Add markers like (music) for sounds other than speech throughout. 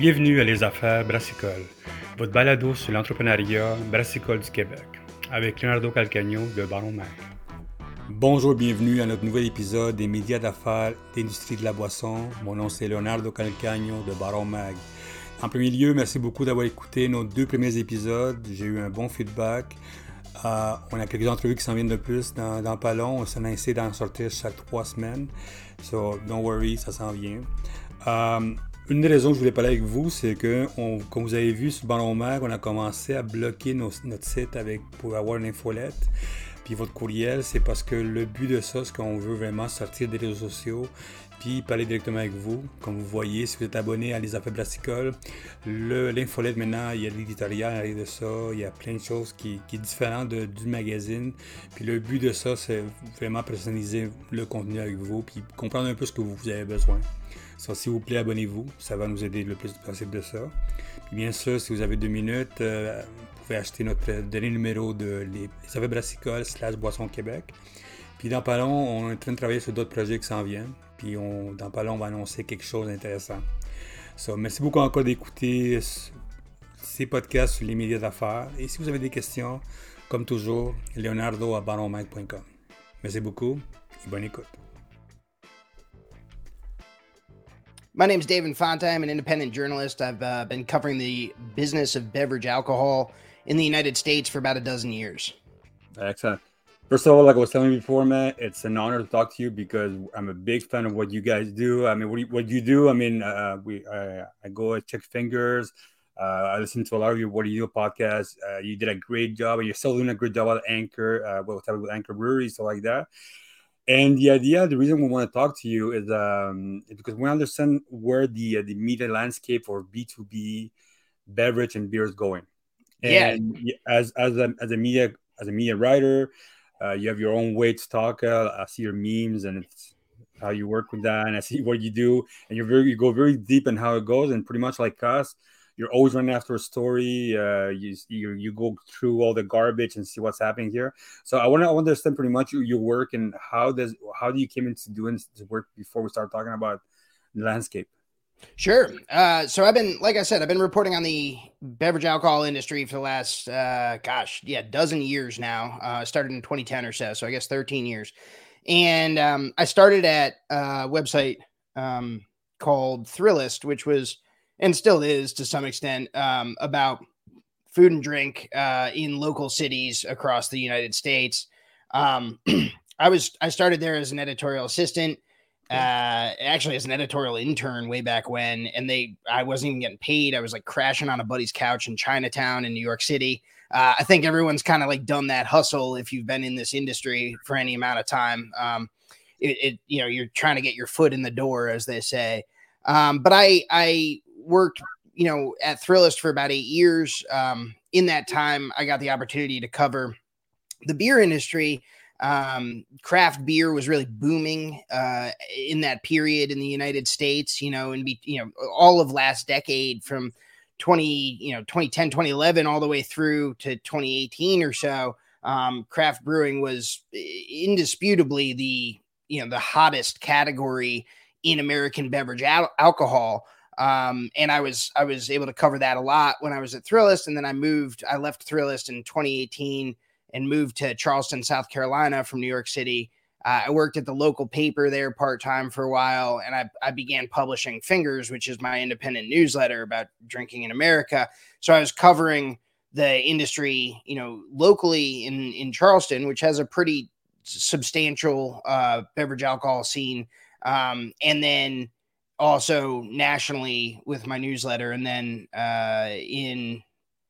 Bienvenue à Les Affaires Brassicole, votre balado sur l'entrepreneuriat brassicole du Québec, avec Leonardo Calcagno de Baron Mag. Bonjour, bienvenue à notre nouvel épisode des médias d'affaires d'industrie de la boisson. Mon nom c'est Leonardo Calcagno de Baron Mag. En premier lieu, merci beaucoup d'avoir écouté nos deux premiers épisodes. J'ai eu un bon feedback. Euh, on a quelques entrevues qui s'en viennent de plus dans, dans pas. On s'en a essayé d'en sortir chaque trois semaines. So, don't worry, ça s'en vient. Euh, une des raisons que je voulais parler avec vous, c'est que, comme vous avez vu sur Ballon Mag, on a commencé à bloquer notre site avec, pour avoir une infolette. Puis votre courriel, c'est parce que le but de ça, c'est qu'on veut vraiment sortir des réseaux sociaux puis parler directement avec vous. Comme vous voyez, si vous êtes abonné à Les Affaires Brassicoles, l'infolette maintenant, il y a l'éditorial il de ça, il y a plein de choses qui, qui différentes du magazine. Puis le but de ça, c'est vraiment personnaliser le contenu avec vous, puis comprendre un peu ce que vous avez besoin. S'il vous plaît, abonnez-vous. Ça va nous aider le plus possible de ça. Puis bien sûr, si vous avez deux minutes, euh, vous pouvez acheter notre dernier numéro de Les, slash Boisson Québec. Puis dans pas long, on est en train de travailler sur d'autres projets qui s'en viennent. Puis on, dans pas long, on va annoncer quelque chose d'intéressant. So, merci beaucoup encore d'écouter ces podcasts sur les médias d'affaires. Et si vous avez des questions, comme toujours, leonardo à baronmike.com. Merci beaucoup et bonne écoute. My name is David Infante. I'm an independent journalist. I've uh, been covering the business of beverage alcohol in the United States for about a dozen years. Excellent. First of all, like I was telling you before, man, it's an honor to talk to you because I'm a big fan of what you guys do. I mean, what you, what you do. I mean, uh, we uh, I go and check fingers. Uh, I listen to a lot of your What Do You Do podcast. Uh, you did a great job, and you're still doing a great job at Anchor, uh, with, with Anchor Brewery, stuff like that. And the idea, the reason we want to talk to you is um, because we understand where the uh, the media landscape for B two B beverage and beer is going. And yeah. as as a as a media as a media writer, uh, you have your own way to talk. Uh, I see your memes and it's how you work with that, and I see (laughs) what you do, and you're very you go very deep in how it goes, and pretty much like us, you're always running after a story. Uh, you, you you go through all the garbage and see what's happening here. So I want to understand pretty much your, your work and how does how do you came into doing this work before we start talking about the landscape. Sure. Uh, so I've been, like I said, I've been reporting on the beverage alcohol industry for the last, uh, gosh, yeah, dozen years now. Uh, started in 2010 or so, so I guess 13 years. And um, I started at a website um, called Thrillist, which was and still is to some extent um, about food and drink uh, in local cities across the United States. Um, (clears throat) I was I started there as an editorial assistant, uh, actually as an editorial intern way back when, and they I wasn't even getting paid. I was like crashing on a buddy's couch in Chinatown in New York City. Uh, I think everyone's kind of like done that hustle if you've been in this industry for any amount of time. Um, it, it, you know you're trying to get your foot in the door, as they say. Um, but I I worked, you know, at Thrillist for about eight years. Um, in that time, I got the opportunity to cover the beer industry. Um, craft beer was really booming uh, in that period in the United States, you know, and be, you know, all of last decade from 20, you know, 2010, 2011, all the way through to 2018 or so. Um, craft brewing was indisputably the, you know, the hottest category in American beverage al- alcohol. Um, and I was I was able to cover that a lot when I was at Thrillist, and then I moved. I left Thrillist in 2018 and moved to Charleston, South Carolina, from New York City. Uh, I worked at the local paper there part time for a while, and I, I began publishing Fingers, which is my independent newsletter about drinking in America. So I was covering the industry, you know, locally in in Charleston, which has a pretty substantial uh, beverage alcohol scene, um, and then also nationally with my newsletter. And then uh, in,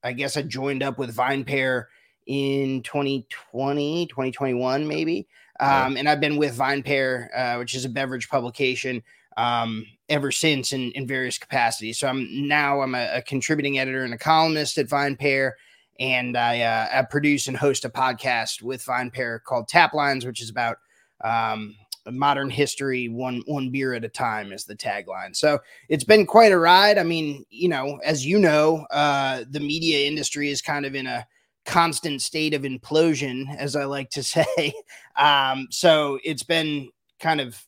I guess I joined up with VinePair in 2020, 2021, maybe. Um, and I've been with VinePair, uh, which is a beverage publication, um, ever since in, in various capacities. So I'm now I'm a, a contributing editor and a columnist at VinePair, and I, uh, I produce and host a podcast with VinePair called Taplines, which is about um, modern history one one beer at a time is the tagline. So it's been quite a ride. I mean you know as you know uh the media industry is kind of in a constant state of implosion as i like to (laughs) say. Um so it's been kind of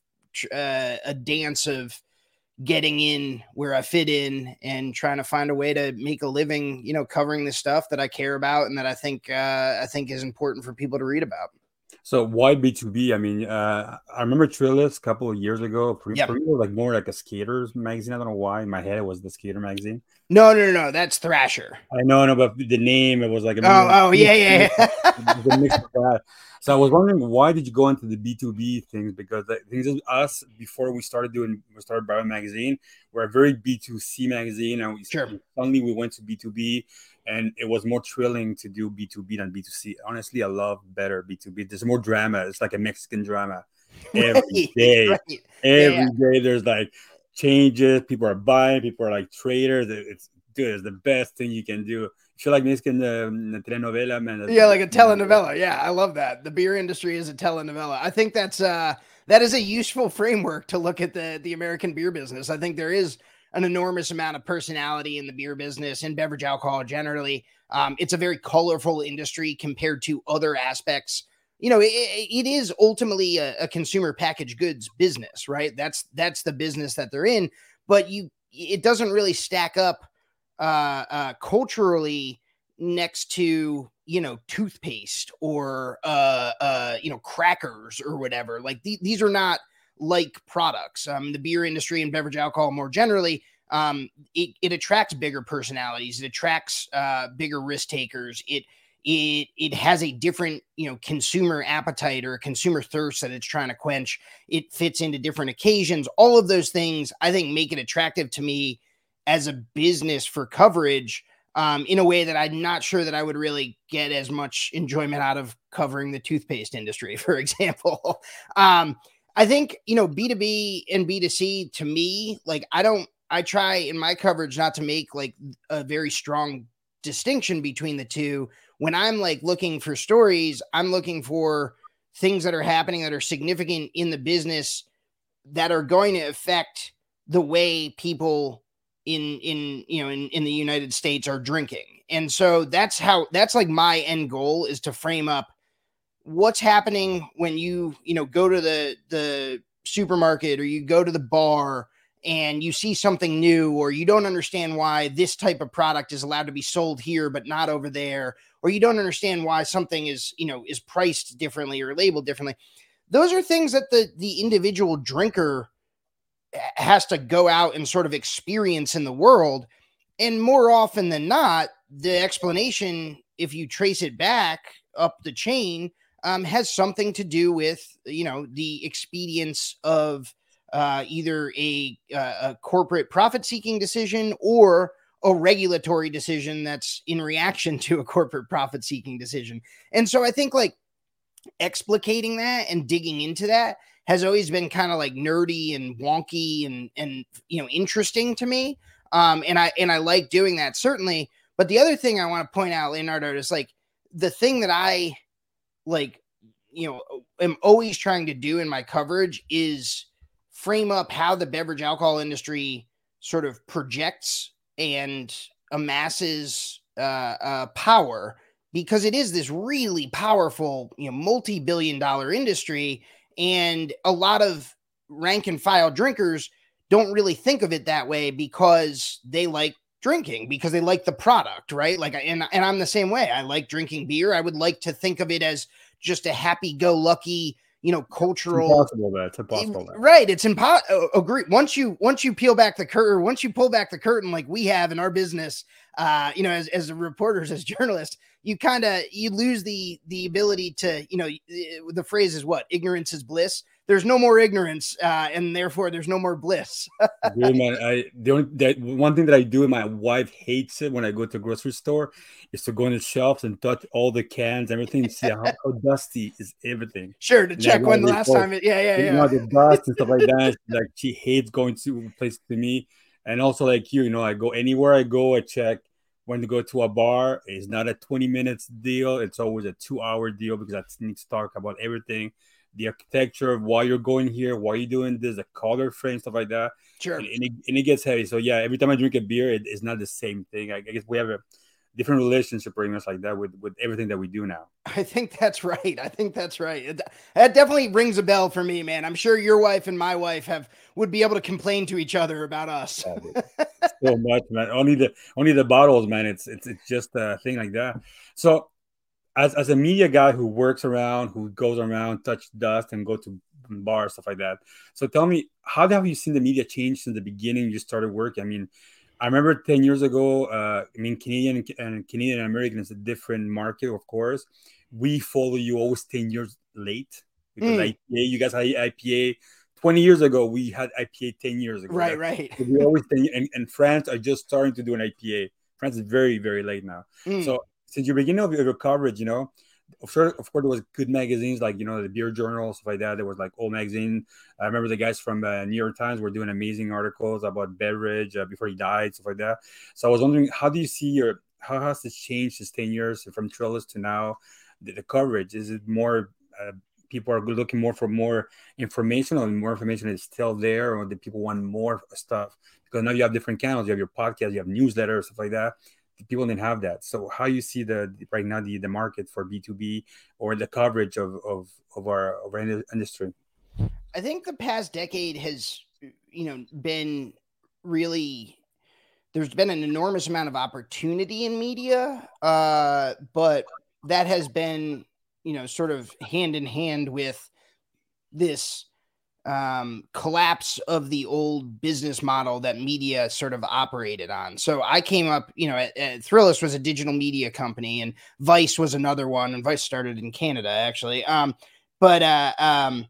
uh, a dance of getting in where I fit in and trying to find a way to make a living, you know, covering the stuff that I care about and that I think uh, I think is important for people to read about. So why B two B? I mean, uh, I remember Thrillist a couple of years ago. For, yep. for me, it was like more like a skaters magazine. I don't know why. In my head, it was the skater magazine. No, no, no, no. That's Thrasher. I know, no, but the name it was like. A, oh, oh, yeah, yeah. yeah. (laughs) so I was wondering why did you go into the B two B things? Because the things is us before we started doing we started Bio Magazine, we're a very B two C magazine, and we sure. suddenly we went to B two B and it was more thrilling to do B2B than B2C. Honestly, I love better B2B. There's more drama. It's like a Mexican drama (laughs) every day. right. Every yeah. day there's like changes. People are buying. People are like traders. It's dude, it's the best thing you can do. You feel like Mexican um, the telenovela, man. Yeah, like a telenovela. Yeah, I love that. The beer industry is a telenovela. I think that's uh that is a useful framework to look at the the American beer business. I think there is an enormous amount of personality in the beer business and beverage alcohol generally. Um, it's a very colorful industry compared to other aspects. You know, it, it is ultimately a, a consumer packaged goods business, right? That's that's the business that they're in, but you it doesn't really stack up uh, uh, culturally next to you know toothpaste or uh, uh, you know crackers or whatever. Like th- these are not like products. Um, the beer industry and beverage alcohol more generally, um, it, it attracts bigger personalities. It attracts uh, bigger risk takers. It it it has a different you know consumer appetite or consumer thirst that it's trying to quench. It fits into different occasions. All of those things I think make it attractive to me as a business for coverage. Um, in a way that I'm not sure that I would really get as much enjoyment out of covering the toothpaste industry, (laughs) for example. um, I think, you know, B2B and B2C to me, like, I don't, I try in my coverage not to make like a very strong distinction between the two. When I'm like looking for stories, I'm looking for things that are happening that are significant in the business that are going to affect the way people in in you know in, in the United States are drinking. And so that's how that's like my end goal is to frame up what's happening when you you know go to the the supermarket or you go to the bar and you see something new or you don't understand why this type of product is allowed to be sold here but not over there or you don't understand why something is you know is priced differently or labeled differently those are things that the the individual drinker has to go out and sort of experience in the world. And more often than not the explanation if you trace it back up the chain um, has something to do with you know the expedience of uh, either a, uh, a corporate profit seeking decision or a regulatory decision that's in reaction (laughs) to a corporate profit seeking decision. And so I think like explicating that and digging into that has always been kind of like nerdy and wonky and and you know interesting to me. Um, and I and I like doing that certainly. But the other thing I want to point out, Leonardo, is like the thing that I like you know am always trying to do in my coverage is frame up how the beverage alcohol industry sort of projects and amasses uh, uh, power because it is this really powerful, you know, multi-billion dollar industry, and a lot of rank and file drinkers don't really think of it that way because they like drinking because they like the product, right? Like, and and I'm the same way. I like drinking beer. I would like to think of it as just a happy-go-lucky, you know, cultural. It's impossible. That it's impossible. That. Right. It's impossible. Agree. Once you once you peel back the curtain, once you pull back the curtain, like we have in our business, uh, you know, as as reporters, as (laughs) journalists, you kind of you lose the the ability to, you know, the phrase is what ignorance is bliss there's no more ignorance, uh, and therefore there's no more bliss. (laughs) Dude, man, I the only that one thing that I do, and my wife hates it when I go to a grocery store, is to go on the shelves and touch all the cans, everything, see how, how (laughs) dusty is everything. Sure, to and check when the last time it, yeah, yeah, yeah. You know, the dust and stuff like that. (laughs) like she hates going to places to me, and also like you, you know, I go anywhere I go, I check when to go to a bar. It's not a 20 minutes deal; it's always a two hour deal because I need to talk about everything the architecture of why you're going here, why you're doing this, the color frame, stuff like that. Sure. And, and, it, and it, gets heavy. So yeah, every time I drink a beer, it, it's not the same thing. I, I guess we have a different relationship pretty much like that with with everything that we do now. I think that's right. I think that's right. That definitely rings a bell for me, man. I'm sure your wife and my wife have would be able to complain to each other about us. so much, man. Only the only the bottles, man. It's it's it's just a thing like that. So as, as a media guy who works around, who goes around, touch dust, and go to bars, stuff like that. So tell me, how have you seen the media change since the beginning you started work? I mean, I remember 10 years ago, uh, I mean, Canadian and Canadian and American is a different market, of course. We follow you always 10 years late because mm. IPA, you guys had IPA 20 years ago. We had IPA 10 years ago. Right, right. We always, and, and France are just starting to do an IPA. France is very, very late now. Mm. So since your beginning of your coverage, you know, of course, of course, there was good magazines like you know the Beer Journal, stuff like that. There was like old magazine. I remember the guys from uh, New York Times were doing amazing articles about beverage uh, before he died, stuff like that. So I was wondering, how do you see your how has this changed since ten years from Thrillist to now? The, the coverage is it more uh, people are looking more for more information, or more information is still there, or do people want more stuff? Because now you have different channels, you have your podcast, you have newsletters, stuff like that people didn't have that. So how you see the right now the, the market for B2B or the coverage of, of, of our of our industry? I think the past decade has you know been really there's been an enormous amount of opportunity in media uh, but that has been you know sort of hand in hand with this um, collapse of the old business model that media sort of operated on. So I came up, you know, at, at Thrillist was a digital media company, and Vice was another one, and Vice started in Canada actually. Um, but uh, um,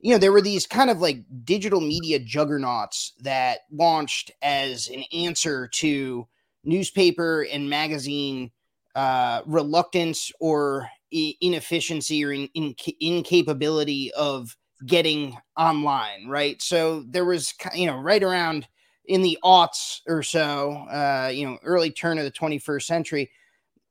you know, there were these kind of like digital media juggernauts that launched as an answer to newspaper and magazine uh, reluctance or inefficiency or in, in, incapability of getting online, right? So there was, you know, right around in the aughts or so, uh, you know, early turn of the 21st century,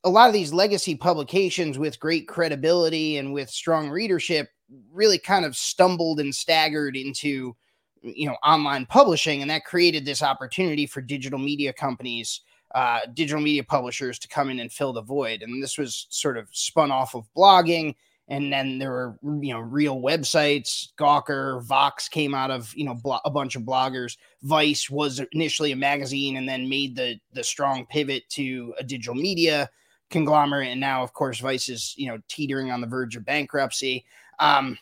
a lot of these legacy publications with great credibility and with strong readership really kind of stumbled and staggered into, you know, online publishing. And that created this opportunity for digital media companies. Uh, digital media publishers to come in and fill the void. And this was sort of spun off of blogging and then there were you know real websites. Gawker vox came out of you know blo- a bunch of bloggers. Vice was initially a magazine and then made the the strong pivot to a digital media conglomerate. And now of course vice is you know teetering on the verge of bankruptcy. Um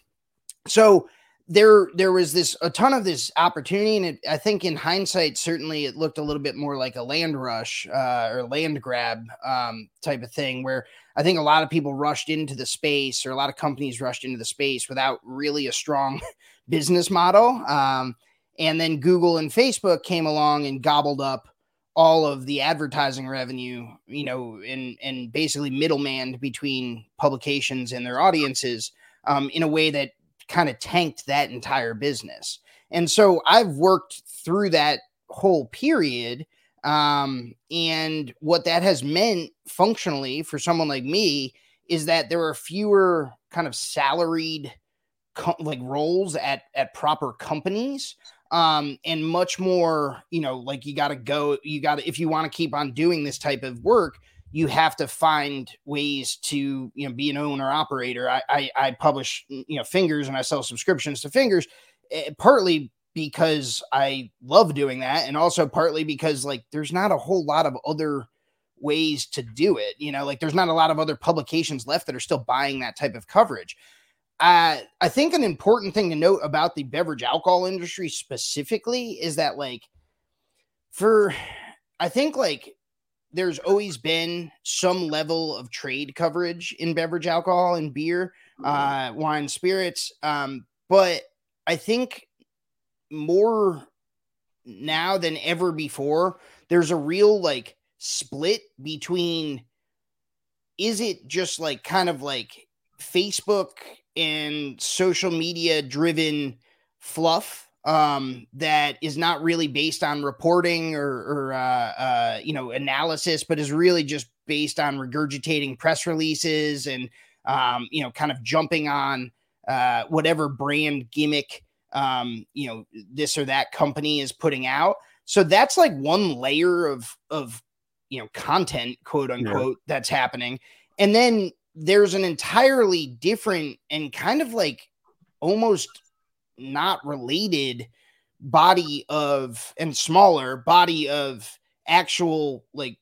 so there there was this a ton of this opportunity. And it, i think in hindsight certainly it looked a little bit more like a land rush uh, or land grab um, type of thing where i think a lot of people rushed into the space or a lot of companies rushed into the space without really a strong (laughs) business model um, and then google and facebook came along and gobbled up all of the advertising revenue you know and and basically middlemaned between publications and their audiences um, in a way that kind of tanked that entire business. And so I've worked through that whole period. Um, and what that has meant functionally for someone like me is that there are fewer kind of salaried co- like roles at at proper companies um and much more you know like you got to go you got to if you want to keep on doing this type of work you have to find ways to you know be an owner operator. I, I i, publish you know fingers and i sell subscriptions to fingers eh, partly because i love doing that and also partly because like there's not a whole lot of other ways to do it you know like there's not a lot of other publications left that are still buying that type of coverage uh, i think an important thing to note about the beverage alcohol industry specifically is that like for i think like there's always been some level of trade coverage in beverage alcohol and beer, mm-hmm. uh, wine, spirits. Um, but I think more now than ever before, there's a real like split between is it just like kind of like Facebook and social media driven fluff um, that is not really based on reporting or, or uh, uh, you know analysis, but is really just based on regurgitating press releases and um, you know kind of jumping on uh, whatever brand gimmick um, you know this or that company is putting out. So that's like one layer of of you know content quote unquote yeah. that's happening and then there's an entirely different and kind of like almost not related body of and smaller body of actual like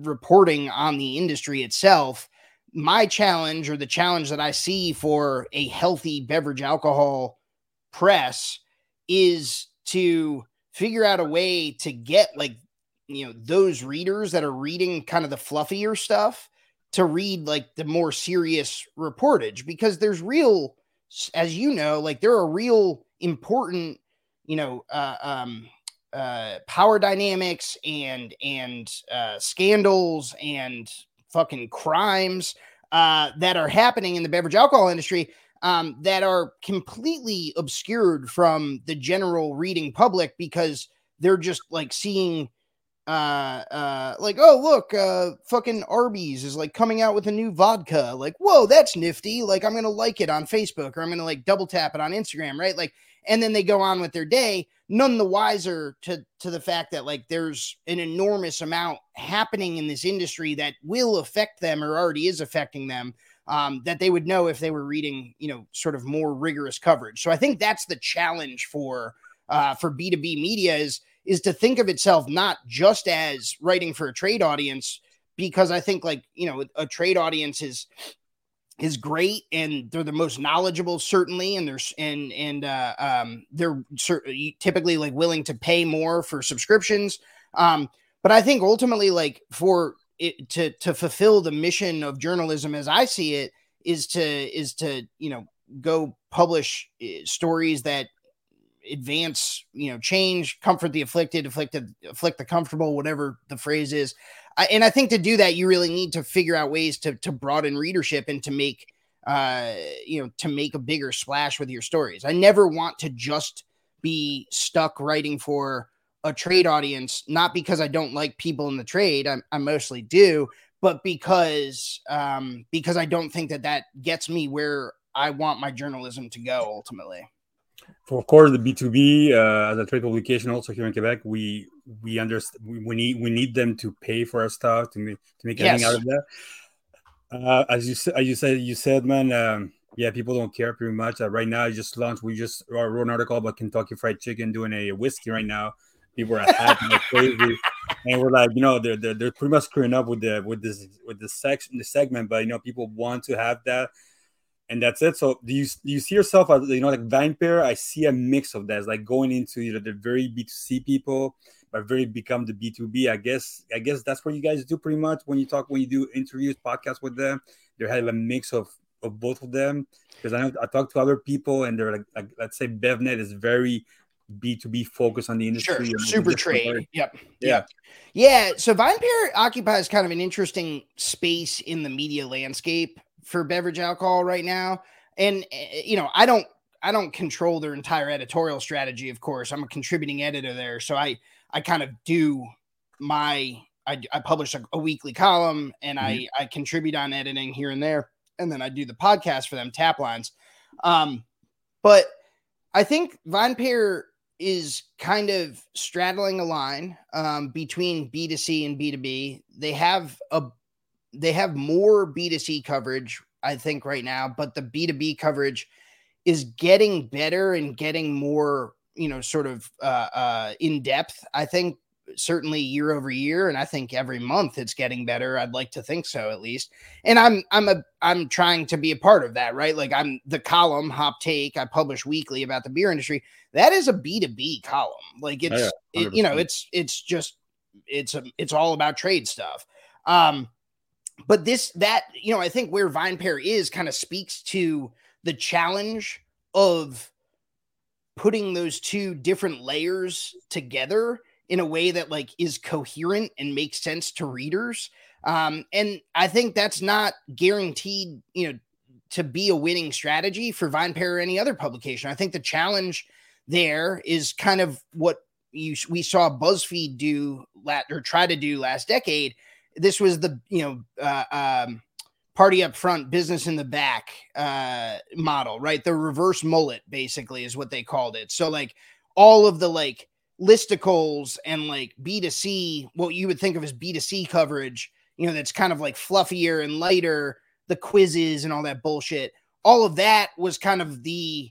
reporting on the industry itself my challenge or the challenge that i see for a healthy beverage alcohol press is to figure out a way to get like you know those readers that are reading kind of the fluffier stuff to read like the more serious reportage. Because there's real as you know like there are real important you know uh, um, uh, power dynamics and and uh, scandals and fucking crimes uh, that are happening in the beverage alcohol industry um, that are completely obscured from the general reading public because they're just like seeing uh uh like oh look uh fucking arby's is like coming out with a new vodka. Like whoa that's nifty. Like i'm gonna like it on facebook or i'm gonna like double tap it on instagram right? Like and then they go on with their day none the wiser to to the fact that like there's an enormous amount happening in this industry that will affect them or already is affecting them um, that they would know if they were reading you know sort of more rigorous coverage. So i think that's the challenge for uh, for b2b media is is to think of itself not just as writing for a trade audience because I think like you know a trade audience is is great and they're the most knowledgeable certainly and there's and and uh, um, they're typically like willing to pay more for subscriptions. Um, but I think ultimately like for it to to fulfill the mission of journalism as I see it is to is to you know go publish eh, stories that advance, you know, change, comfort the afflicted, afflicted, afflict the comfortable, whatever the phrase is. I, and I think to do that, you really need to figure out ways to to broaden readership and to make, uh, you know, to make a bigger splash with your stories. I never want to just be stuck writing for a trade audience, not because I don't like people in the trade. I, I mostly do, but because um, because I don't think that that gets me where I want my journalism to go ultimately for of course the B2B uh, as a trade publication also here in Quebec, we we understand we need we need them to pay for our stuff to make to make anything yes. out of that. Uh, as you said, as you said, you said, man, um, yeah, people don't care pretty much. Uh, right now, I just launched. We just wrote an article about Kentucky Fried Chicken doing a whiskey right now. People are happy like crazy, and we're like, you know, they're, they're they're pretty much screwing up with the with this with the section the segment, but you know, people want to have that and that's it. So do you do you see yourself as you know like VinePair? I see a mix of that. It's like going into you know the very B two C people, but very become the B two B. I guess I guess that's what you guys do pretty much when you talk when you do interviews, podcasts with them. They have a mix of of both of them because I know I talk to other people and they're like, like let's say BevNet is very B two B focus on the industry. Sure, super trade. Yep. Yeah. Yeah. So VinePair occupies kind of an interesting space in the media landscape for beverage alcohol right now. And eh, you know, I don't I don't control their entire editorial strategy, of course. I'm a contributing editor there, so I I kind of do my I, I publish a, a weekly column and mm-hmm. I I contribute on editing here and there, and then I do the podcast for them Taplines. Um, but I think VinePair is kind of straddling a line um, between B2C and B2B. They have a they have more B2C coverage, I think, right now, but the B2B coverage is getting better and getting more, you know, sort of uh, uh, in depth. I think certainly year over year, and I think every month it's getting better. I'd like to think so at least. And I'm I'm a I'm trying to be a part of that, right? Like I'm the column Hop Take I publish weekly about the beer industry. That is a B2B column. Like it's oh, yeah, it, you know, it's it's just it's a it's all about trade stuff. Um but this that you know i think where VinePair is kind of speaks to the challenge of putting those two different layers together in a way that like is coherent and makes sense to readers um and i think that's not guaranteed you know to be a winning strategy for VinePair or any other publication i think the challenge there is kind of what you we saw buzzfeed do lat or try to do last decade this was the you know uh, um, party up front, business in the back uh, model, right? The reverse mullet basically is what they called it. So like all of the like listicles and like B2C, what you would think of as B2C coverage, you know, that's kind of like fluffier and lighter, the quizzes and all that bullshit. All of that was kind of the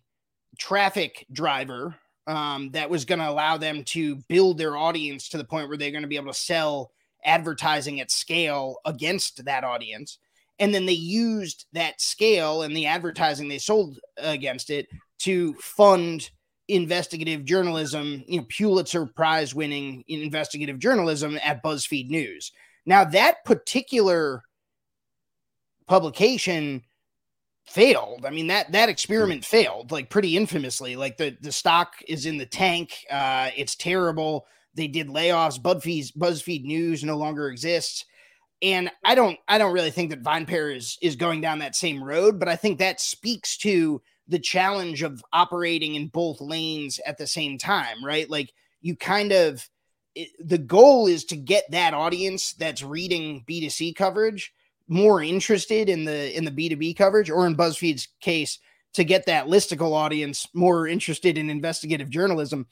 traffic driver um, that was going to allow them to build their audience to the point where they're going to be able to sell advertising at scale against that audience. And then they used that scale and the advertising they sold against it to fund investigative journalism, you know, Pulitzer Prize winning investigative journalism at BuzzFeed News. Now, that particular publication failed. I mean that that experiment failed like pretty infamously. Like the the stock is in the tank. Uh, it's terrible. They did layoffs. BuzzFeed BuzzFeed News no longer exists. And I don't I don't really think that VinePair is is going down that same road, but I think that speaks to the challenge of operating in both lanes at the same time, right? Like you kind of it, the goal is to get that audience that's reading B2C coverage more interested in the in the B2B coverage or in BuzzFeed's case to get that listicle audience more interested in investigative journalism.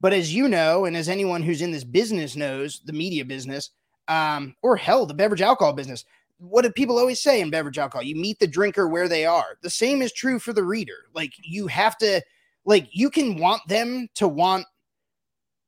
But as you know, and as anyone who's in this business knows, the media business, um, or hell, the beverage alcohol business, what do people always say in beverage alcohol? You meet the drinker where they are. The same is true for the reader. Like you have to, like you can want them to want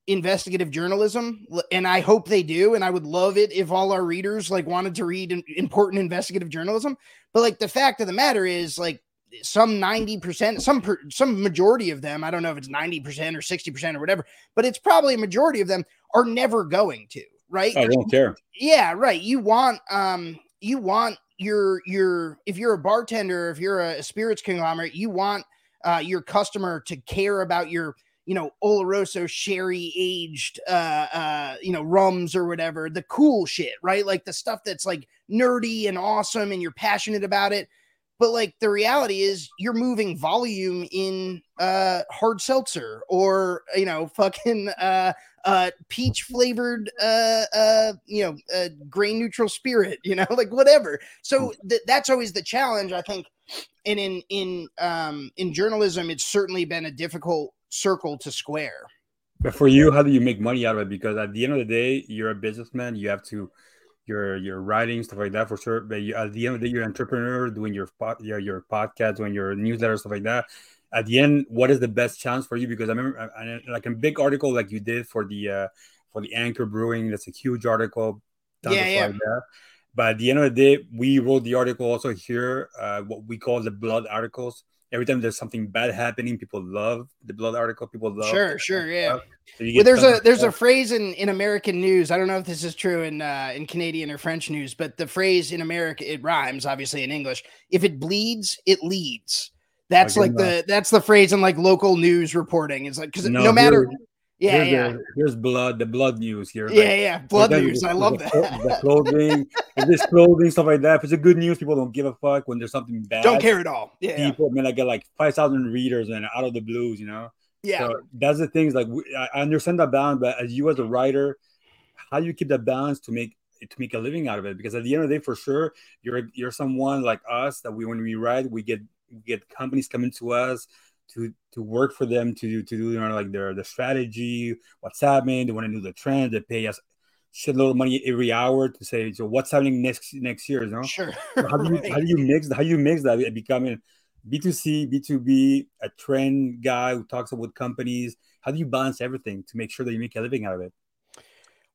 investigative journalism, and I hope they do. And I would love it if all our readers like wanted to read important investigative journalism. But like the fact of the matter is, like some 90%, some per, some majority of them, I don't know if it's 90% or 60% or whatever, but it's probably a majority of them are never going to, right? I don't care. Yeah, right. You want um you want your your if you're a bartender, if you're a, spirits conglomerate, you want uh, your customer to care about your you know Oloroso sherry aged uh uh you know rums or whatever the cool shit right? Like the stuff that's like nerdy and awesome and you're passionate about it. But like the reality is you're moving volume in uh hard seltzer or you know fucking uh uh peach flavored uh uh you know uh, grain neutral spirit you know (laughs) like whatever so hmm. th- that's always the challenge i think and in in um in journalism it's certainly been a difficult circle to square but for you how do you make money out of it because at the end of the day you're a businessman you have to your your writing stuff like that for sure. But you, at the end of the day, you're an entrepreneur doing your your your podcast, doing your newsletter stuff like that. At the end, what is the best chance for you? Because I remember I, I, like a big article like you did for the uh, for the Anchor Brewing. That's a huge article. Yeah, yeah. Like but at the end of the day, we wrote the article also here, uh, what we call the blood articles every time there's something bad happening, people love the blood article. People love. Sure, sure, yeah. So well, there's a there's a phrase in in American news. I don't know if this is true in uh, in Canadian or French news, but the phrase in America it rhymes obviously in English. If it bleeds, it leads. That's like the that's the phrase in like local news reporting. It's like because no, no matter yeah, here's yeah. The, here's blood, the blood news here. Yeah, like, yeah, blood news. I love the, that. The clothing, this clothing, stuff like that. If it's a good news, people don't give a fuck when there's something bad. Don't care at all. Yeah, people. I mean, I get like five thousand readers and out of the blues, you know. Yeah, so that's the things. Like I understand that balance, but as you as a writer, how do you keep that balance to make to make a living out of it? Because at the end of the day, for sure, you're you're someone like us that we when we write, we get get companies coming to us to to work for them to to do you know like their the strategy, what's happening. They want to know the trend. They pay us shitload of money every hour to say so what's happening next next year. You know, sure. So how do you right. (laughs) how do you mix how do you mix that becoming B two C, B two B, a trend guy who talks about companies? How do you balance everything to make sure that you make a living out of it?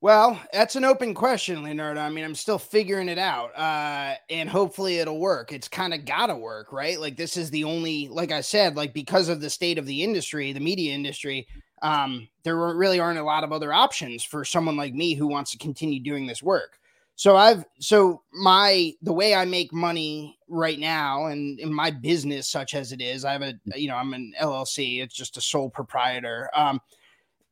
Well, that's an open question, Leonardo. I mean, I'm still figuring it out. Uh, and hopefully it'll work. It's kind of got to work, right? Like, this is the only, like I said, like because of the state of the industry, the media industry, um, there really aren't a lot of other options for someone like me who wants to continue doing this work. So I've, so my, the way I make money right now and in my business, such as it is, I have a, you know, I'm an LLC, it's just a sole proprietor. Um,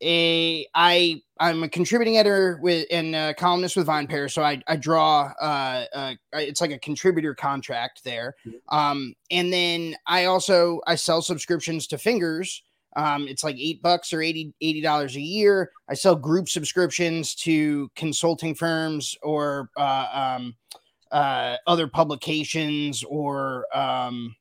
a I I'm a contributing editor with and a columnist with VinePair, so I I draw uh, uh it's like a contributor contract there. Um, and then I also I sell subscriptions to Fingers. Um, it's like eight bucks or 80 dollars a year. I sell group subscriptions to consulting firms or uh, um, uh, other publications or um,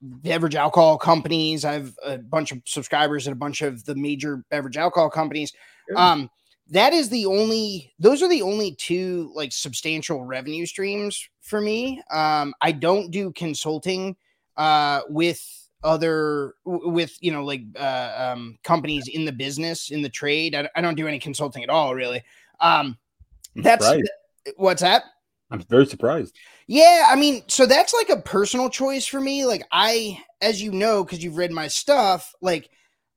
beverage alcohol companies. I have a bunch of subscribers at a bunch of the major beverage alcohol companies. Um, that is the only; those are the only two like substantial revenue streams for me. Um, I don't do consulting uh, with other with you know like uh, um, companies in the business in the trade. I, I, don't do any consulting at all, really. Um, that's what's that. I'm very surprised. Yeah, I mean, so that's like a personal choice for me. Like I, as you know, because you've read my stuff, like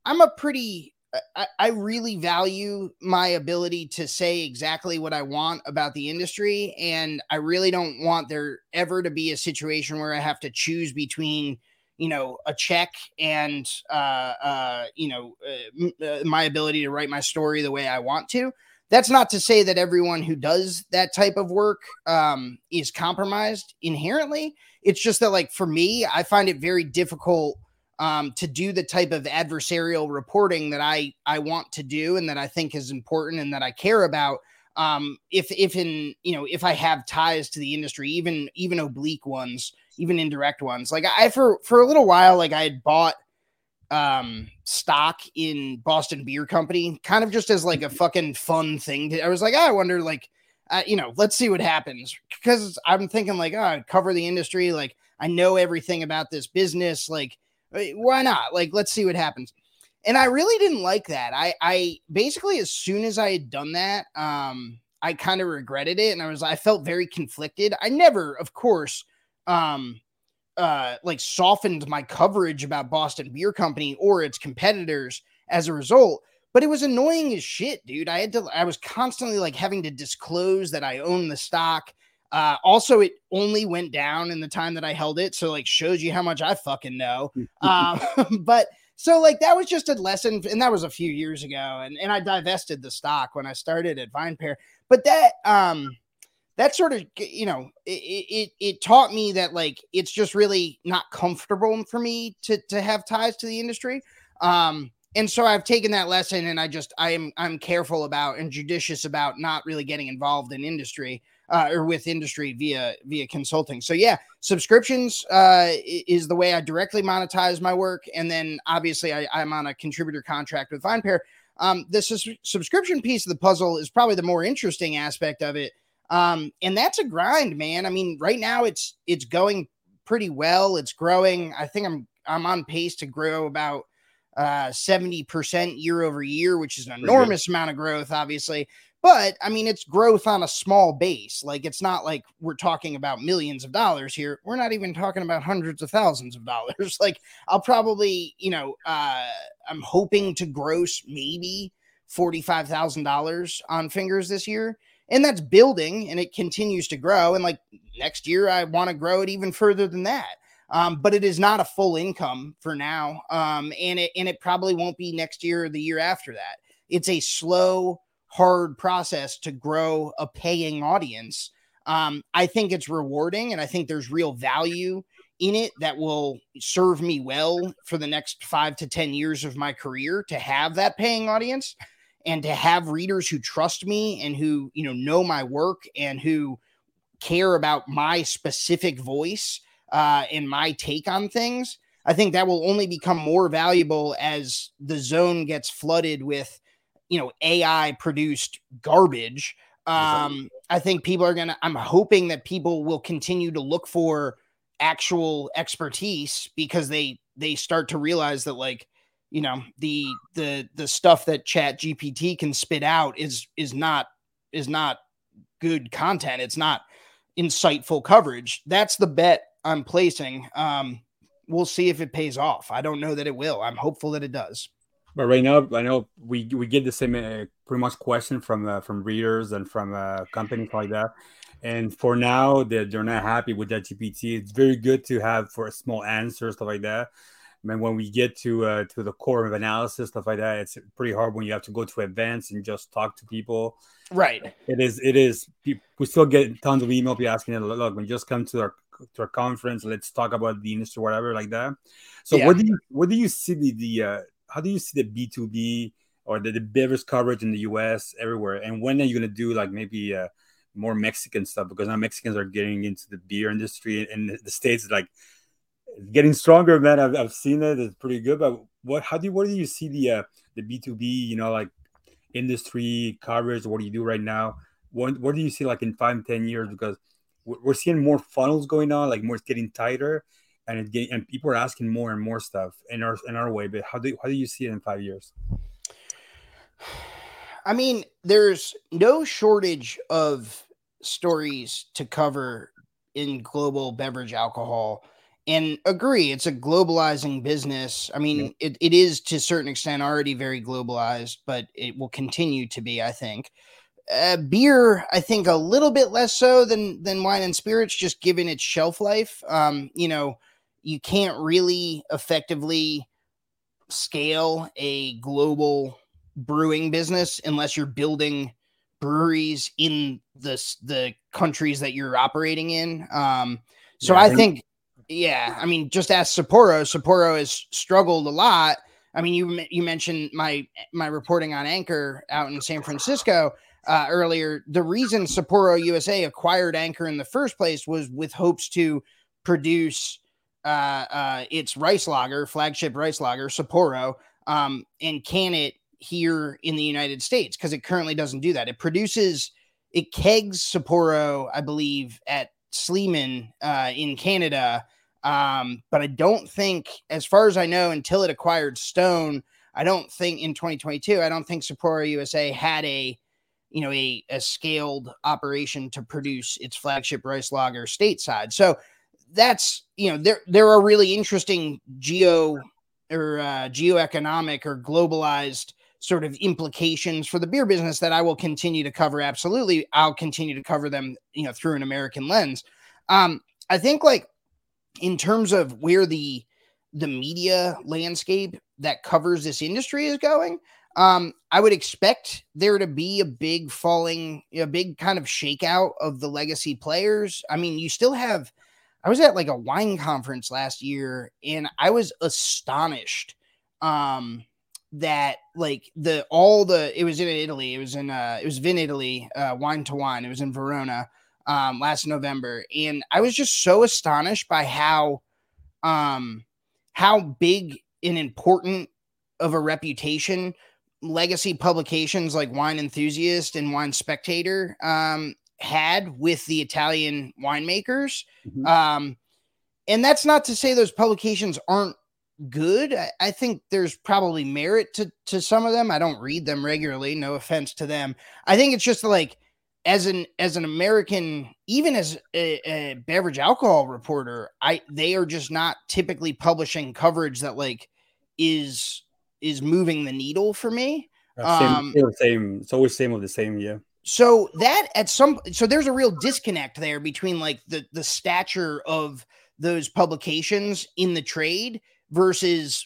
I'm a pretty I, I, really value my ability to say exactly what I want about the industry. And I really don't want there ever to be a situation where I have to choose between, you know, a check and, uh, uh, you know, uh, uh my ability to write my story the way I want to that's not to say that everyone who does that type of work um, is compromised inherently. It's just that, like, for me, I find it very difficult um, to do the type of adversarial reporting that I I want to do and that I think is important and that I care about. Um, if if in you know if I have ties to the industry, even even oblique ones, even indirect ones, like I for for a little while, like I had bought um stock in Boston Beer Company, kind of just as like a (laughs) fucking fun thing. To, I was like, oh, I wonder, like, uh, you know, let's see what happens because I'm thinking like, oh, I cover the industry, like I know everything about this business, like uh, why not? Like, let's see what happens. And I really didn't like that. I I basically as soon as I had done that, um, I kind of regretted it, and I was I felt very conflicted. I never, of course, um uh like softened my coverage about Boston Beer Company or its competitors as a result but it was annoying as shit dude. I had to i was constantly like having to disclose that i own the stock. Uh also it only went down in the time that i held it so like shows you how much i fucking know. (laughs) Um (laughs) but so like that was just a lesson and that was a few years ago and and i divested the stock when i started at VinePair but that um that sort of you know it, it it taught me that like it's just really not comfortable for me to to have ties to the industry. Um and so i've taken that lesson and i just i am i'm careful about and judicious about not really getting involved in industry uh, or with industry via via consulting. So yeah subscriptions uh, is the way i directly monetize my work. And then obviously I, i'm on a contributor contract with VinePair. Um, the su- subscription piece of the puzzle is probably the more interesting aspect of it um, and that's a grind, man. I mean, right now it's it's going pretty well. It's growing. I think I'm I'm on pace to grow about uh 70% year over year, which is an enormous amount of growth, obviously. But I mean, it's growth on a small base. Like it's not like we're talking about millions of dollars here. We're not even talking about hundreds of thousands of dollars. (laughs) like I'll probably, you know, uh I'm hoping to gross maybe $45,000 on fingers this year and that's building and it continues to grow and like next year i want to grow it even further than that. Um, but it is not a full income for now um, and it and it probably won't be next year or the year after that. It's a slow hard process to grow a paying audience. Um, i think it's rewarding and i think there's real value in it that will serve me well for the next five to ten years of my career to have that paying audience and to have readers who trust me and who you know know my work and who care about my specific voice uh, and my take on things i think that will only become more valuable as the zone gets flooded with you know ai produced garbage. Um, i think people are gonna i'm hoping that people will continue to look for actual expertise because they they start to realize that like you know the the the stuff that chat gpt can spit out is is not is not good content. It's not insightful coverage. That's the bet i'm placing. Um we'll see if it pays off. I don't know that it will. I'm hopeful that it does. But right now i know we we get the same uh, pretty much question from uh, from readers and from uh, companies like that. And for now they're, they're not happy with that gpt it's very good to have for a small answer stuff like that I mean, when we get to uh, to the core of analysis, stuff like that, it's pretty hard when you have to go to events and just talk to people. Right. It is. It is. We still get tons of email people asking, "Look, when you just come to our to our conference, let's talk about the industry, whatever, like that." So, yeah. what do you what do you see the the uh, how do you see the B two B or the, the beverage coverage in the U.S. everywhere? And when are you going to do like maybe uh, more Mexican stuff? Because now Mexicans are getting into the beer industry in the states, like getting stronger, man. I've, I've seen it. It's pretty good. But what? How do you? Where do you see the uh, the B two B? You know, like industry coverage. What do you do right now? What What do you see like in five, ten years? Because we're seeing more funnels going on. Like more, it's getting tighter, and it getting and people are asking more and more stuff in our in our way. But how do how do you see it in five years? I mean, there's no shortage of stories to cover in global beverage alcohol and agree it's a globalizing business i mean yeah. it, it is to a certain extent already very globalized but it will continue to be i think uh, beer i think a little bit less so than than wine and spirits just given its shelf life um you know you can't really effectively scale a global brewing business unless you're building breweries in the the countries that you're operating in. Um, so yeah, I, think, think, yeah, I mean, just ask Sapporo. Sapporo has struggled a lot. I mean, you you mentioned my my reporting on Anchor out in San Francisco uh, earlier. The reason Sapporo USA acquired Anchor in the first place was with hopes to produce uh, uh, its rice lager, flagship rice lager, Sapporo, um, and can it here in the United States because it currently doesn't do that. It produces it kegs Sapporo, I believe, at Sleeman uh, in Canada. Um, but I don't think, as far as I know, until it acquired Stone, I don't think in 2022, I don't think Sapporo USA had a you know a, a scaled operation to produce its flagship rice lager stateside. So that's you know there there are really interesting geo or uh, geoeconomic or globalized sort of implications for the beer business that I will continue to cover. Absolutely, I'll continue to cover them, you know, through an American lens. Um, I think like in terms of where the the media landscape that covers this industry is going, um, I would expect there to be a big falling, a big kind of shakeout of the legacy players. I mean, you still have. I was at like a wine conference last year, and I was astonished um, that like the all the it was in Italy. It was in uh it was Vinitaly, uh wine to wine. It was in Verona um last November. And I was just so astonished by how um how big and important of a reputation legacy publications like Wine Enthusiast and Wine Spectator um had with the Italian winemakers. Mm-hmm. Um and that's not to say those publications aren't good. I, I, think there's probably merit to to some of them. I don't read them regularly. No offense to them. I think it's just like as an as an American, even as a, a beverage alcohol reporter, I they are just not typically publishing coverage that like is is moving the needle for me. Uh, same, um, same. It's always same of the same. Yeah. So that at some so there's a real disconnect there between like the the stature of those publications in the trade versus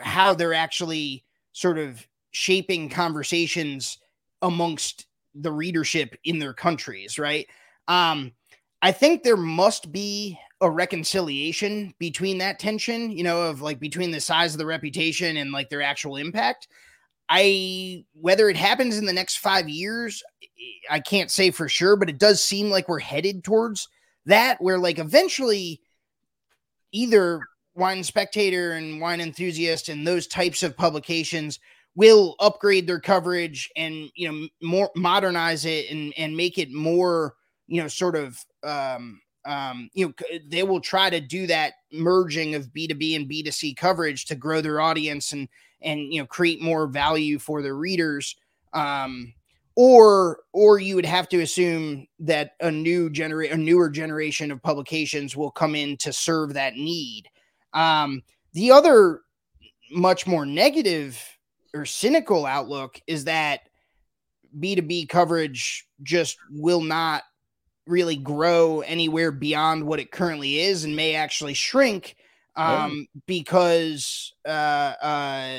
how they're actually sort of shaping conversations amongst the readership in their countries, right? Um, I think there must be a reconciliation between that tension, you know, of like between the size of the reputation and like their actual impact. I whether it happens in the next five years, I can't say for sure, but it does seem like we're headed towards that, where like eventually either Wine Spectator and Wine Enthusiast and those types of publications will upgrade their coverage and you know more modernize it and and make it more you know sort of um um you know they will try to do that merging of B2B and B2C coverage to grow their audience and and you know create more value for their readers. Um or or you would have to assume that a new generate a newer generation of publications will come in to serve that need. Um, the other much more negative or cynical outlook is that B2B coverage just will not really grow anywhere beyond what it currently is and may actually shrink um, oh. because uh, uh,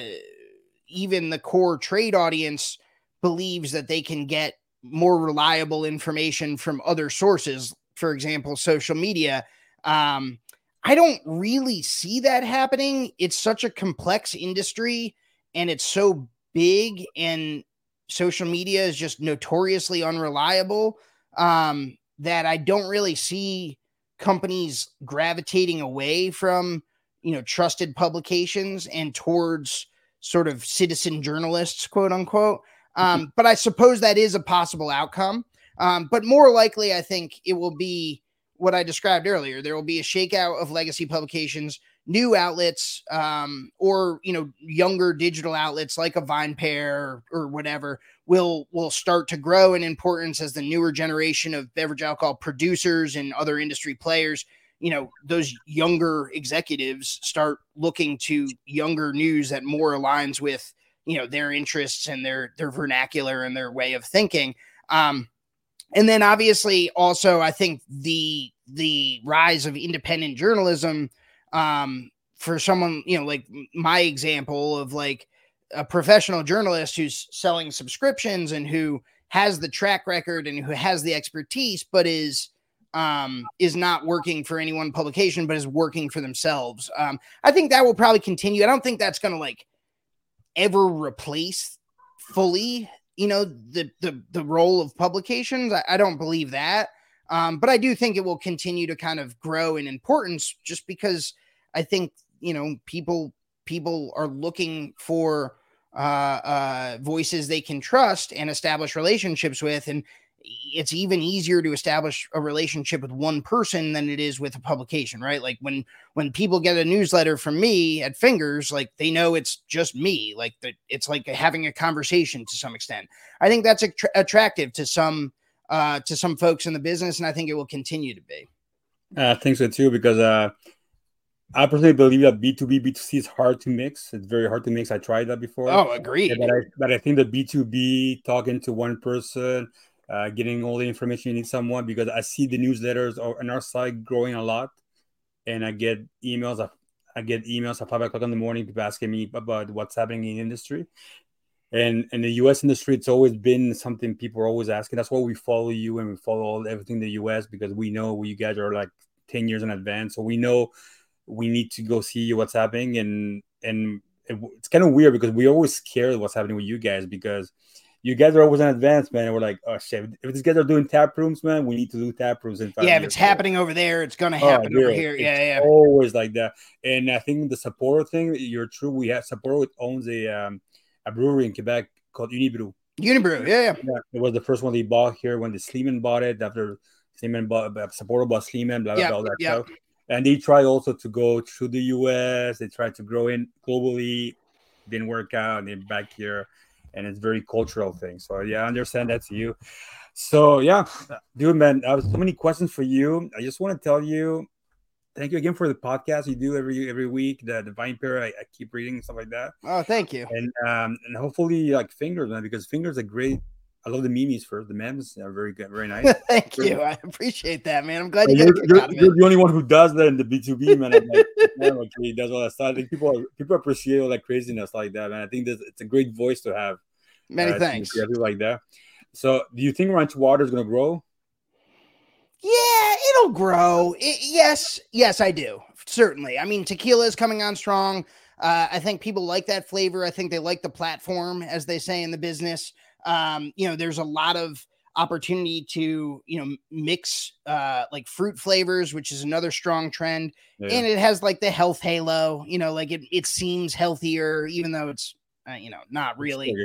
even the core trade audience believes that they can get more reliable information from other sources, for example, social media. Um, I don't really see that happening. It's such a complex industry and it's so big and social media is just notoriously unreliable um, that I don't really see companies gravitating away from you know trusted publications and towards sort of citizen journalists, quote unquote. Mm-hmm. Um, but I suppose that is a possible outcome. Um, but more likely, I think it will be what I described earlier. There will be a shakeout of legacy publications, new outlets, um, or you know, younger digital outlets like a VinePair or, or whatever will will start to grow in importance as the newer generation of beverage alcohol producers and other industry players you know those younger executives start looking to younger news that more aligns with you know their interests and their their vernacular and their way of thinking. Um and then obviously also i think the the rise of independent journalism um for someone you know like my example of like a professional journalist who's selling subscriptions and who has the track record and who has the expertise but is um, is not working for any one publication, but is working for themselves. Um, I think that will probably continue. I don't think that's going to like ever replace fully, you know, the the the role of publications. I, I don't believe that, um, but I do think it will continue to kind of grow in importance, just because I think you know people people are looking for uh, uh, voices they can trust and establish relationships with, and it's even easier to establish a relationship with one person than it is with a publication right? Like when when people get a newsletter from me at fingers like they know it's just me like the, it's like having a conversation to some extent. I think that's att- attractive to some uh to some folks in the business and i think it will continue to be. Uh, i think so too because uh I personally believe that B2B, B2C is hard to mix. It's very hard to mix. I tried that before. Oh, agreed. Yeah, but, I, but I think that B2B, talking to one person, uh, getting all the information you need someone because I see the newsletters on our site growing a lot, and I get emails. I I get emails at five o'clock in the morning, people asking me about what's happening in the industry. And in the U.S. industry, it's always been something people are always asking. That's why we follow you and we follow everything in the U.S. because we know you guys are like ten years in advance, so we know we need to go see what's happening. And and it, it's kind of weird because we always scared what's happening with you guys because you guys are always in advance, man. And we're like, oh shit, if these guys are doing tap rooms, man, we need to do tap rooms in five Yeah, if it's happening over there, it's gonna oh, happen oh, over here. Yeah, yeah. Always like that. And I think the Sapporo thing, you're true. We have Sapporo owns a um, a brewery in Quebec called Unibroue. Unibroue, yeah, yeah. It was the first one they bought here when the Sleeman bought it after Sleeman bought uh, Sapporo bought Sleeman, blah blah yeah, blah all that stuff. And they tried also to go through the US. They tried to grow in globally, didn't work out, and they're back here and it's very cultural thing. So yeah, I understand that's you. So yeah, dude, man, I have so many questions for you. I just want to tell you, thank you again for the podcast you do every every week. The VinePair, I, I keep reading stuff like that. Oh, thank you. And um and hopefully like fingers, man, because fingers are great I love the memes for the memes. They're very good, very nice. (laughs) Thank you. I appreciate that, man. I'm glad you. You're, you're, you're the only one who does that in the B two B, (laughs) man. I'm like, man, okay, he does all that stuff. I think people people appreciate all that craziness like that, man. I think that it's a great voice to have. Many uh, thanks. Yeah, like that. So, do you think ranch water is going to grow? Yeah, it'll grow. It, yes, yes, I do. Certainly. I mean, tequila is coming on strong. Uh, I think people like that flavor. I think they like the platform, as they say in the business. Um, you know, there's a lot of opportunity to you know mix uh like fruit flavors which is another strong trend. Yeah. and it has like the health halo you know like it, it seems healthier even though it's uh, you know not really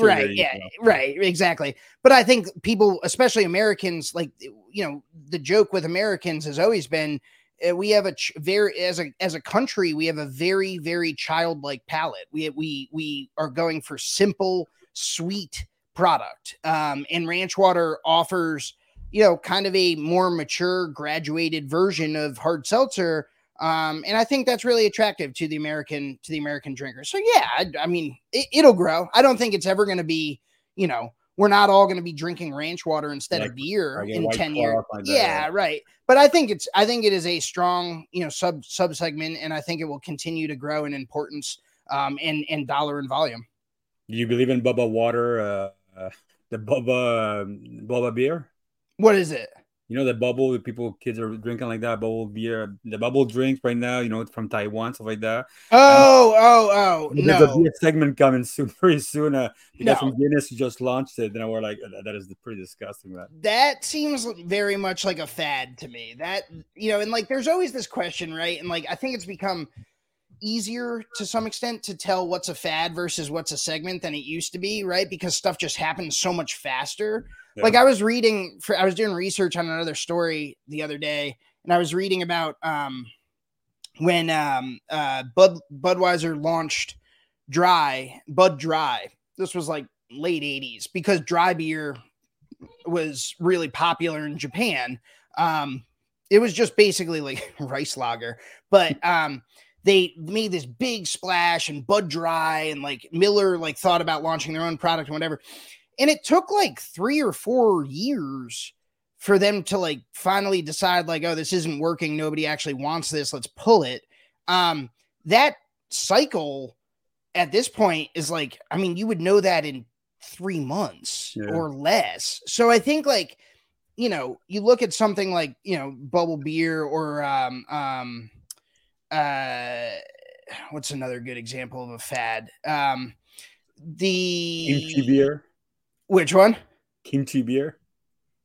right yeah right exactly. But i think people especially americans like you know the joke with americans has always been uh, we have a ch- very as a as a country we have a very very childlike palate. We we we are going for simple sweet product. Um, and Ranch Water offers, you know, kind of a more mature, graduated version of hard seltzer. Um, and I think that's really attractive to the American to the American drinker. So yeah, I, I mean, it, will grow. I don't think it's ever going to be, you know, we're not all going to be drinking ranch water instead like, of beer in 10 years. Yeah, right. But I think it's I think it is a strong, you know, sub sub segment and I think it will continue to grow in importance um and and dollar and volume. Do you believe in Bubba water uh uh, the Bubba um, Bubba beer. What is it? you know the bubble that people kids are drinking like that bubble beer the bubble drinks right now you know from taiwan stuff like that oh oh oh there's no a beer segment coming (laughs) soon very soon uh because No. from guinness just launched it and we're like "Uh, that is pretty disgusting man that seems very much like a fad to me that you know and like there's always this question right and like i think it's become easier to some extent to tell what's a fad versus what's a segment than it used to be right because stuff just happens so much faster Yeah. like i was reading for i was doing research on another story the other day and i was reading about um when um uh bud budweiser launched dry bud dry this was like late 80s because dry beer was really popular in Japan. Um, it was just basically like (laughs) rice lager, but um, they made this big splash and Bud Dry and like Miller like thought about launching their own product and whatever. And it took like three or four years for them to like finally decide like, oh, this isn't working. Nobody actually wants this. Let's pull it. Um, that cycle at this point is like, I mean, you would know that in three months Yeah. or less. So I think like, you know, you look at something like, you know, bubble beer or um um uh what's another good example of a fad? Um the kimchi beer which one? kimchi beer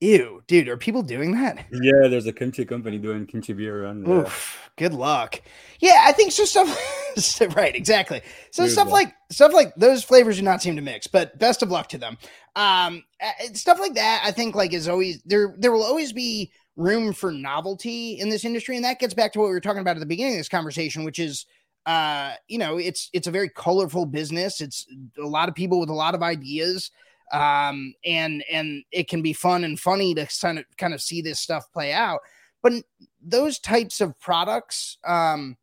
Ew, dude, are people doing that? yeah there's a kimchi company doing kimchi beer around yeah. Oof, good luck. Yeah, I think so. Stuff (laughs) right, exactly. So Good stuff luck. like stuff like those flavors do not seem to mix, but best of luck to them. Um, uh, stuff like that, I think, like is always there. There will always be room for novelty in this industry, and that gets back to what we were talking about at the beginning of this conversation, which is, uh, you know, it's it's a very colorful business. It's a lot of people with a lot of ideas um and and it can be fun and funny to kind of kind of see this stuff play out but those types of products um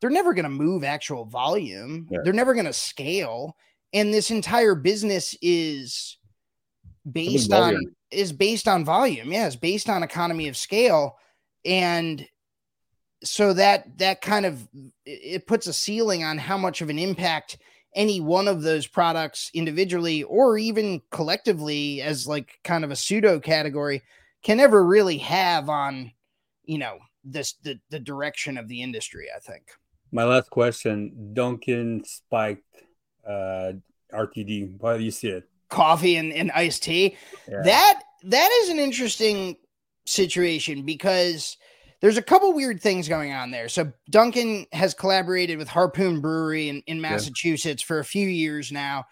they're never going to move actual volume Yeah. they're never going to scale and this entire business is based on is based on volume yeah it's based on economy of scale. And so that that kind of it it puts a ceiling on how much of an impact any one of those products individually or even collectively as like kind of a pseudo category can ever really have on you know this the, the direction of the industry i think. My last question Dunkin' spiked uh rtd how do you see it coffee and, and iced tea Yeah. that that is an interesting situation because there's a couple weird things going on there. So Dunkin' has collaborated with Harpoon Brewery in, in Massachusetts for a few years now.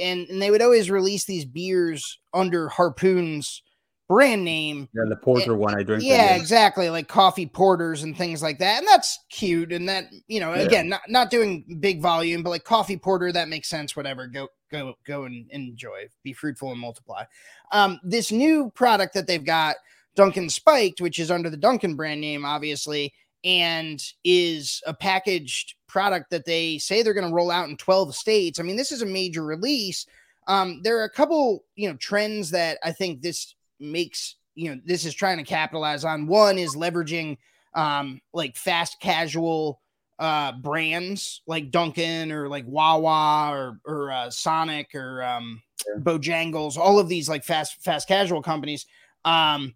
And, and they would always release these beers under Harpoon's brand name. yeah the porter one i drink Yeah, exactly. Like coffee porters and things like that. And that's cute. And that, you know, Yeah. again, not, not doing big volume, but like coffee porter, that makes sense. Whatever. Go, go, go and enjoy. Be fruitful and multiply. Um, this new product that they've got, Dunkin' Spiked, which is under the Dunkin' brand name, obviously, and is a packaged product that they say they're going to roll out in 12 states. I mean, this is a major release. Um, there are a couple, you know, trends that I think this makes, you know, this is trying to capitalize on. One is leveraging um, like fast casual uh brands like Dunkin' or like Wawa or or uh, Sonic or um Yeah. Bojangles, all of these like fast fast casual companies um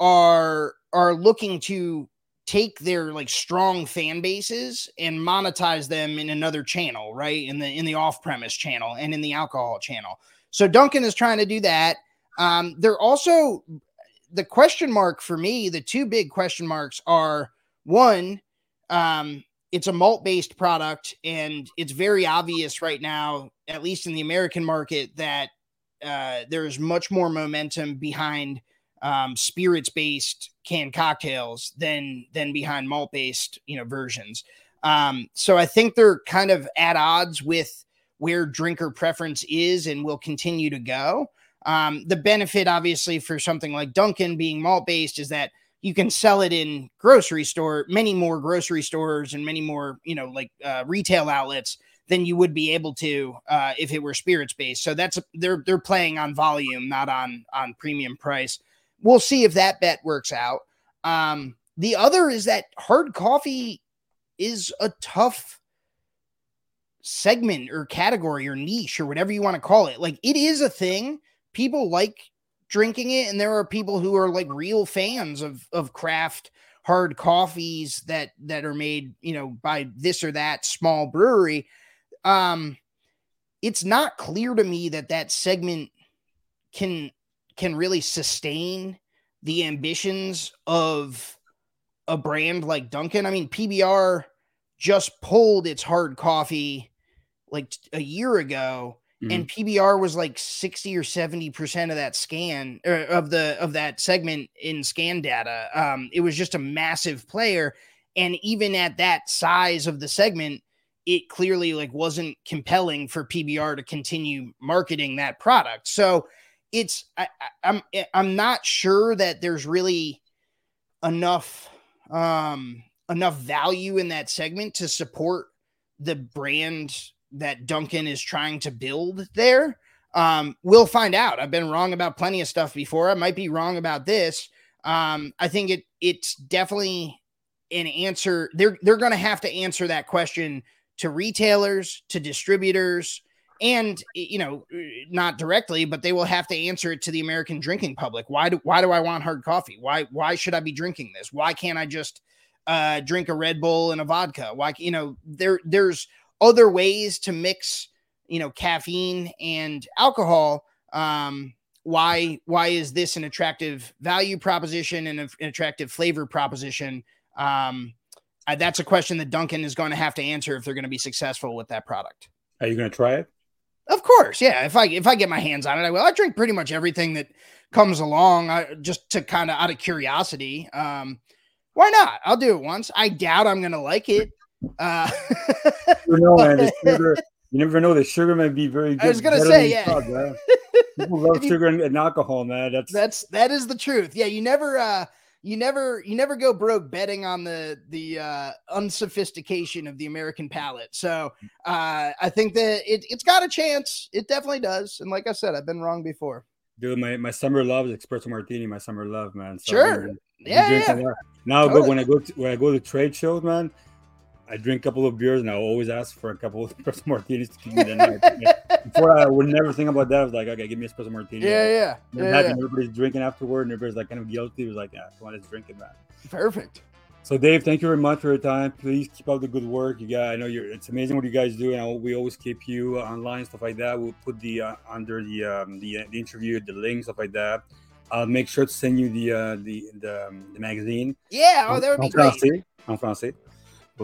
are are looking to take their like strong fan bases and monetize them in another channel, right? In the in the off-premise channel and in the alcohol channel. So Dunkin' is trying to do that. Um, they're also the question mark for me, the two big question marks are one, um, it's a malt-based product, and it's very obvious right now, at least in the American market, that uh, there is much more momentum behind um, spirits based canned cocktails than than behind malt based you know versions. Um, so I think they're kind of at odds with where drinker preference is and will continue to go. Um, the benefit, obviously, for something like Dunkin' being malt based is that you can sell it in grocery store, many more grocery stores and many more, you know, like uh, retail outlets than you would be able to uh, if it were spirits based. So that's they're they're playing on volume, not on on premium price. We'll see if that bet works out. Um, the other is that hard coffee is a tough segment or category or niche or whatever you want to call it. Like it is a thing. People like drinking it, and there are people who are like real fans of of craft hard coffees that that are made, you know, by this or that small brewery. Um, it's not clear to me that that segment can can really sustain the ambitions of a brand like Dunkin'. I mean, PBR just pulled its hard coffee like a year ago mm-hmm. and PBR was like 60 or 70% of that scan or er, of the of that segment in scan data. Um it was just a massive player and even at that size of the segment it clearly like wasn't compelling for PBR to continue marketing that product. So it's I, I'm eh, I'm not sure that there's really enough um enough value in that segment to support the brand that Dunkin' is trying to build there. Um, we'll find out. I've been wrong about plenty of stuff before. I might be wrong about this. Um, I think it it's definitely an answer. They're they're going to have to answer that question to retailers, to distributors, and you know, not directly, but they will have to answer it to the American drinking public. Why do why do I want hard coffee? Why why should I be drinking this? Why can't I just uh, drink a Red Bull and a vodka? Why you know there there's other ways to mix, you know, caffeine and alcohol. Um, why why is this an attractive value proposition and an attractive flavor proposition? Um, I, that's a question that Dunkin' is going to have to answer if they're going to be successful with that product. Are you going to try it? Of course, yeah. If I if I get my hands on it, I will. I drink pretty much everything that comes along, I, just to kind of out of curiosity. Um, why not? I'll do it once. I doubt I'm going to like it. Uh, you, know, man, the (laughs) sugar, you never know. The sugar might be very good. I was gonna say, yeah. Club, (laughs) People love sugar and, and, alcohol, man. That's that's that is the truth. Yeah, you never uh you never you never go broke betting on the the uh unsophistication of the American palate. So uh I think that it it's got a chance. It definitely does. And like I said, I've been wrong before. Dude, my, my summer love is espresso martini. My summer love, man. So sure. yeah. yeah. Now, totally. when I go to, when I go to trade shows, man, I drink a couple of beers and I always ask for a couple of (laughs) espresso martinis to keep me the night. Before I would never think about that. I was like, okay, give me a espresso martini. Yeah, yeah. And yeah, yeah. everybody's drinking afterward and everybody's like kind of guilty. It was like, yeah, come on, let's drink it, man. Perfect. So Dave, thank you very much for your time. Please keep up the good work. You got, I know you're. It's amazing what you guys do, and I, we always keep you online, stuff like that. We'll put the uh, under the um, the the interview, the link, stuff like that. I'll make sure to send you the uh, the the, um, the magazine. Yeah, oh, that would be great. Français, en français,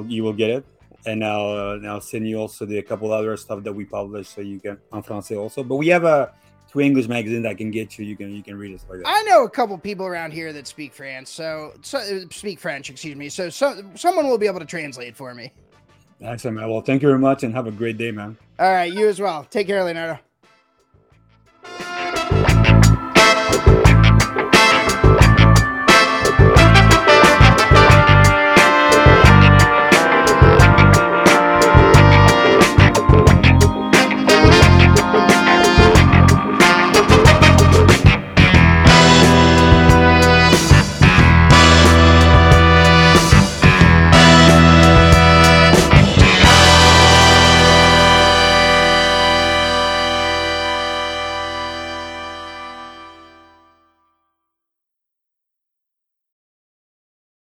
you will get it. And I'll, I'll send you also the couple other stuff that we publish so you can in French also. But we have a two english magazine that can get you. You can you can read it like i know a couple people around here that speak french. So, so speak french excuse me. So, so someone will be able to translate for me. Excellent man. Well thank you very much and have a great day man. All right you as well. Take care leonardo.